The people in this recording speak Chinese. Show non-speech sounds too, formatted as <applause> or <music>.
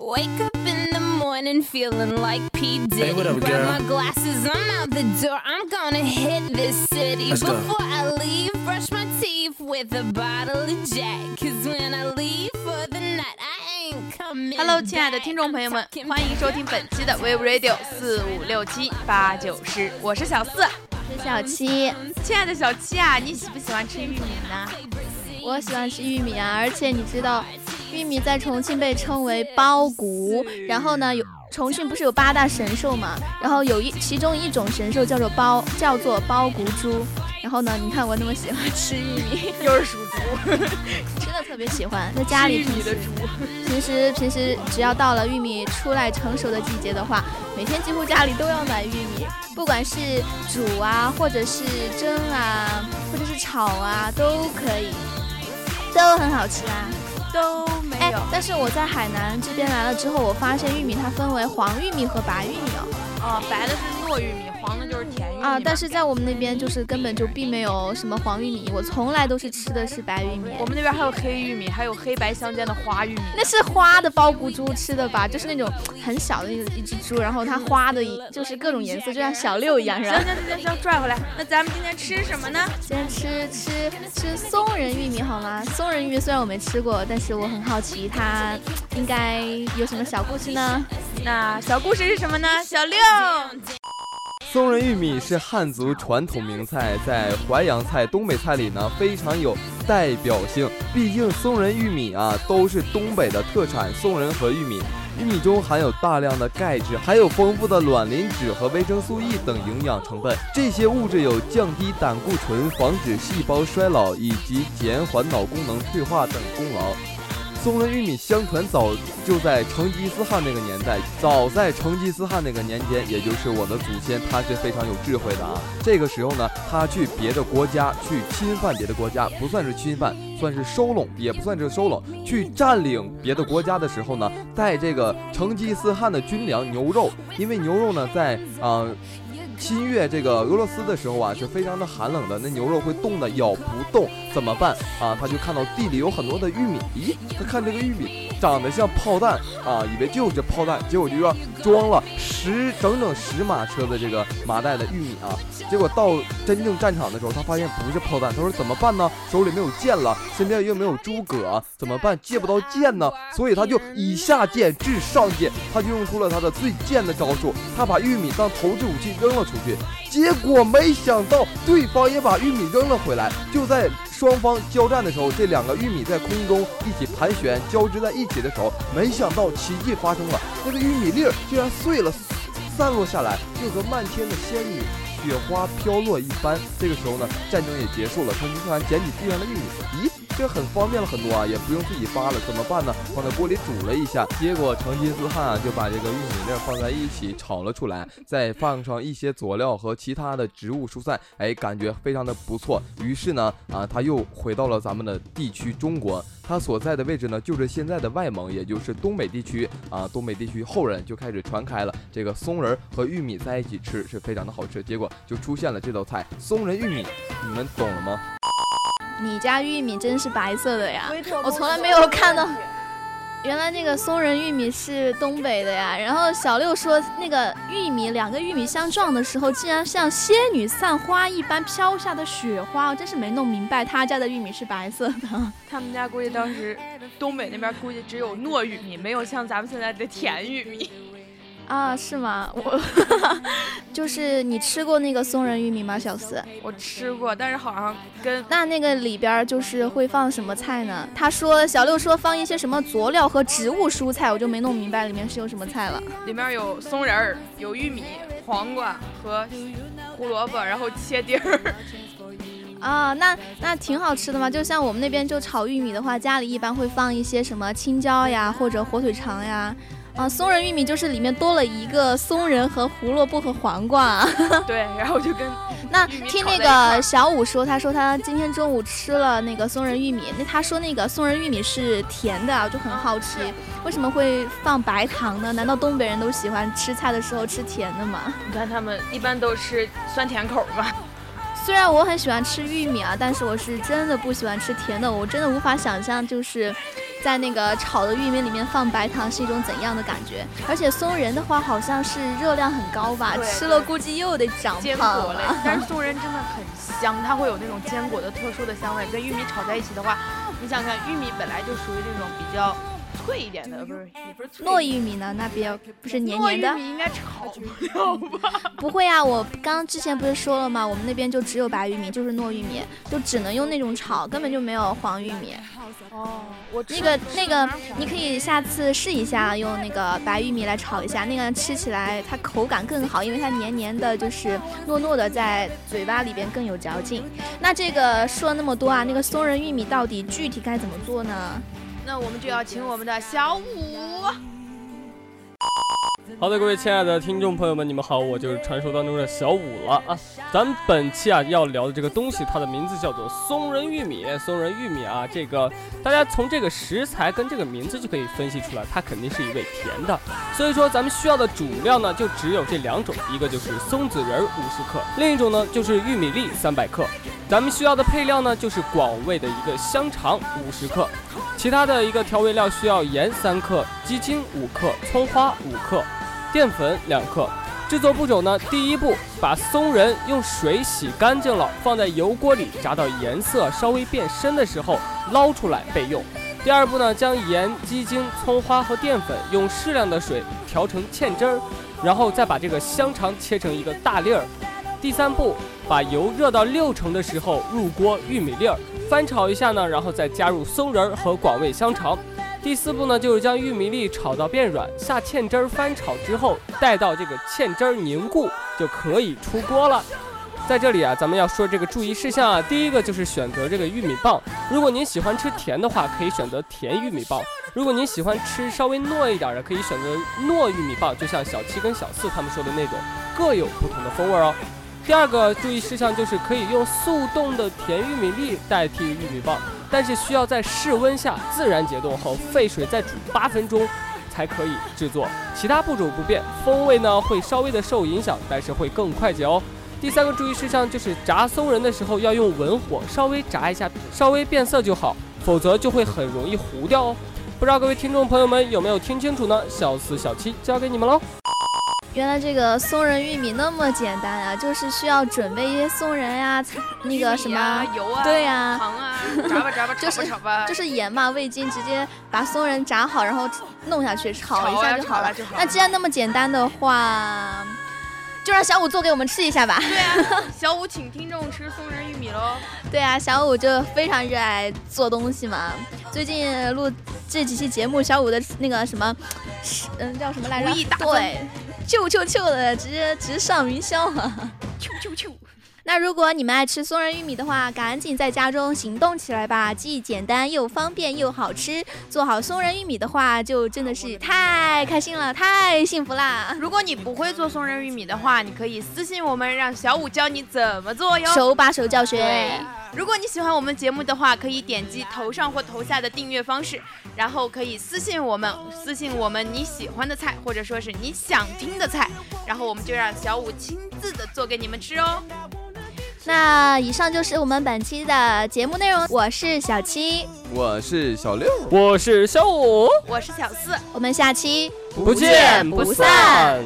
Wake up in the morning feeling like P. Diddy. Hey, what up, Grab girl? my glasses, I'm out the door. I'm gonna hit this city. Let's go. Before I leave, brush my teeth with a bottle of Jack. Cause when I leave for the night, I ain't coming Hello，亲爱的 back. 听众朋友们 I'm，talking 欢迎收听本期的 Wave Radio 四五六七八九十，我是小四。是小七，亲爱的小七啊，你喜不喜欢吃玉米呢？我喜欢吃玉米啊，而且你知道， 玉米在重庆被称为苞谷，然后呢有。重庆不是有八大神兽嘛？然后有一其中一种神兽叫做包，叫做包谷猪。然后呢，你看我那么喜欢吃玉米，<laughs> 又是属猪，真的特别喜欢，在家里平时。平时平时只要到了玉米出来成熟的季节的话，每天几乎家里都要买玉米，不管是煮啊，或者是蒸啊，或者是炒啊，都可以，都很好吃啊。都没哎。，但是我在海南这边来了之后，我发现玉米它分为黄玉米和白玉米哦。啊，白的是糯玉米，黄的就是甜玉米啊，但是在我们那边就是根本就并没有什么黄玉米，我从来都是吃的是白玉米。我们那边还有黑玉米，还有黑白相间的花玉米。那是花的包谷猪吃的吧？就是那种很小的一一只猪，然后它花的就是各种颜色，就像小六一样，是吧？行行行行行，拽回来。那咱们今天吃什么呢？今天吃吃吃松仁玉米好吗？松仁玉米虽然我没吃过，但是我很好奇它应该有什么小故事呢？那小故事是什么呢？小六，松仁玉米是汉族传统名菜，在淮扬菜、东北菜里呢非常有代表性。毕竟松仁玉米啊都是东北的特产，松仁和玉米。玉米中含有大量的钙质，还有丰富的卵磷脂和维生素 E 等营养成分。这些物质有降低胆固醇、防止细胞衰老以及减缓脑功能退化等功劳。松仁玉米相传早就在成吉思汗那个年代，早在成吉思汗那个年间，也就是我的祖先，他是非常有智慧的啊。这个时候呢，他去别的国家去侵犯别的国家，不算是侵犯，算是收拢，也不算是收拢，去占领别的国家的时候呢，带这个成吉思汗的军粮牛肉，因为牛肉呢在啊。新月这个俄罗斯的时候啊，是非常的寒冷的，那牛肉会冻的咬不动，怎么办啊？他就看到地里有很多的玉米，咦，他看这个玉米长得像炮弹啊，以为就是炮弹，结果就说装了十整整十马车的这个麻袋的玉米啊。结果到真正战场的时候，他发现不是炮弹，他说怎么办呢？手里没有剑了，身边又没有诸葛，怎么办？借不到剑呢，所以他就以下剑治上剑，他就用出了他的最贱的招数，他把玉米当投掷武器扔了出去，结果没想到对方也把玉米扔了回来。就在双方交战的时候，这两个玉米在空中一起盘旋交织在一起的时候，没想到奇迹发生了，那个玉米粒儿竟然碎了，散落下来，就和漫天的仙女雪花飘落一般。这个时候呢，战争也结束了，成吉思汗捡起地上的玉米，咦，这很方便了很多啊，也不用自己扒了，怎么办呢？放在锅里煮了一下，结果成吉思汗啊就把这个玉米粒儿放在一起炒了出来，再放上一些佐料和其他的植物蔬菜，哎，感觉非常的不错。于是呢，啊，他又回到了咱们的地区中国。他所在的位置呢，就是现在的外蒙，也就是东北地区啊。东北地区后人就开始传开了这个松仁和玉米在一起吃是非常的好吃，结果就出现了这道菜松仁玉米，你们懂了吗？你家玉米真是白色的呀！我从来没有看到，原来那个松仁玉米是东北的呀。然后小六说，那个玉米两个玉米相撞的时候，竟然像仙女散花一般飘下的雪花，我真是没弄明白他家的玉米是白色的。他们家估计当时东北那边估计只有糯玉米，没有像咱们现在的甜玉米。啊，是吗？我 <laughs> 就是你吃过那个松仁玉米吗，小四？我吃过，但是好像跟那那个里边就是会放什么菜呢？他说小六说放一些什么佐料和植物蔬菜，我就没弄明白里面是有什么菜了。里面有松仁儿、有玉米、黄瓜和胡萝卜，然后切丁儿。<laughs> 啊，那那挺好吃的嘛。就像我们那边就炒玉米的话，家里一般会放一些什么青椒呀，或者火腿肠呀。啊，松仁玉米就是里面多了一个松仁和胡萝卜和黄瓜。<laughs> 对，然后就跟那听那个小五说，他说他今天中午吃了那个松仁玉米，那他说那个松仁玉米是甜的，我就很好奇，为什么会放白糖呢？难道东北人都喜欢吃菜的时候吃甜的吗？你看他们一般都吃酸甜口吧。虽然我很喜欢吃玉米啊，但是我是真的不喜欢吃甜的，我真的无法想象就是在那个炒的玉米里面放白糖是一种怎样的感觉。而且松仁的话，好像是热量很高吧，吃了估计又得长坚胖果类。<laughs> 但是松仁真的很香，它会有那种坚果的特殊的香味，跟玉米炒在一起的话，你想想看，玉米本来就属于那种比较脆一点的，呃不是也不是脆。糯玉米呢？那边不是黏黏的？糯玉米应该炒不了吧？不会啊，我刚刚之前不是说了吗？我们那边就只有白玉米，就是糯玉米，就只能用那种炒，根本就没有黄玉米。哦，我那个那个，你可以下次试一下，用那个白玉米来炒一下，那个吃起来它口感更好，因为它黏黏的，就是糯糯的，在嘴巴里边更有嚼劲。那这个说了那么多啊，那个松仁玉米到底具体该怎么做呢？那我们就要请我们的小五。好的，各位亲爱的听众朋友们，你们好，我就是传说当中的小五了啊。咱们本期啊要聊的这个东西，它的名字叫做松仁玉米。松仁玉米啊，这个大家从这个食材跟这个名字就可以分析出来，它肯定是一味甜的。所以说，咱们需要的主料呢，就只有这两种，一个就是松子仁五十克，另一种呢就是玉米粒三百克。咱们需要的配料呢，就是广味的一个香肠五十克，其他的一个调味料需要盐三克、鸡精五克、葱花五克、淀粉两克。制作步骤呢，第一步，把松仁用水洗干净了，放在油锅里炸到颜色稍微变深的时候捞出来备用。第二步呢，将盐、鸡精、葱花和淀粉用适量的水调成芡汁儿，然后再把这个香肠切成一个大粒儿。第三步，把油热到六成的时候入锅玉米粒儿，翻炒一下呢，然后再加入松仁儿和广味香肠。第四步呢，就是将玉米粒炒到变软，下芡汁儿翻炒之后，待到这个芡汁儿凝固，就可以出锅了。在这里啊，咱们要说这个注意事项啊，第一个就是选择这个玉米棒。如果您喜欢吃甜的话，可以选择甜玉米棒；如果您喜欢吃稍微糯一点的，可以选择糯玉米棒。就像小七跟小四他们说的那种，各有不同的风味哦。第二个注意事项就是可以用速冻的甜玉米粒代替玉米棒，但是需要在室温下自然解冻后沸水再煮八分钟才可以制作。其他步骤不变，风味呢会稍微的受影响，但是会更快捷哦。第三个注意事项就是炸松仁的时候要用文火稍微炸一下，稍微变色就好，否则就会很容易糊掉哦。不知道各位听众朋友们有没有听清楚呢？小四、小七交给你们喽。原来这个松仁玉米那么简单啊，就是需要准备一些松仁呀、菜 <laughs> 那个什么，油啊，对呀糖啊，<laughs> 炸吧炸吧，就是就是盐嘛、味精，直接把松仁炸好，然后弄下去炒一下就好了。那既然那么简单的话，就让小五做给我们吃一下吧。对啊，<laughs> 小五请听众吃松仁玉米喽。对啊，小五就非常热爱做东西嘛。最近录这几期节目，小五的那个什么，嗯，叫什么来着？对，啾啾啾的，直接直上云霄啊！啾啾啾！那如果你们爱吃松仁玉米的话，赶紧在家中行动起来吧！既简单又方便又好吃，做好松仁玉米的话，就真的是太开心了，太幸福啦！如果你不会做松仁玉米的话，你可以私信我们，让小五教你怎么做哟。手把手教学。如果你喜欢我们节目的话，可以点击头上或头下的订阅方式，然后可以私信我们，私信我们你喜欢的菜，或者说是你想听的菜，然后我们就让小五亲自的做给你们吃哦。那以上就是我们本期的节目内容，我是小七，我是小六，我是小五，我是小四，我们下期不见不散。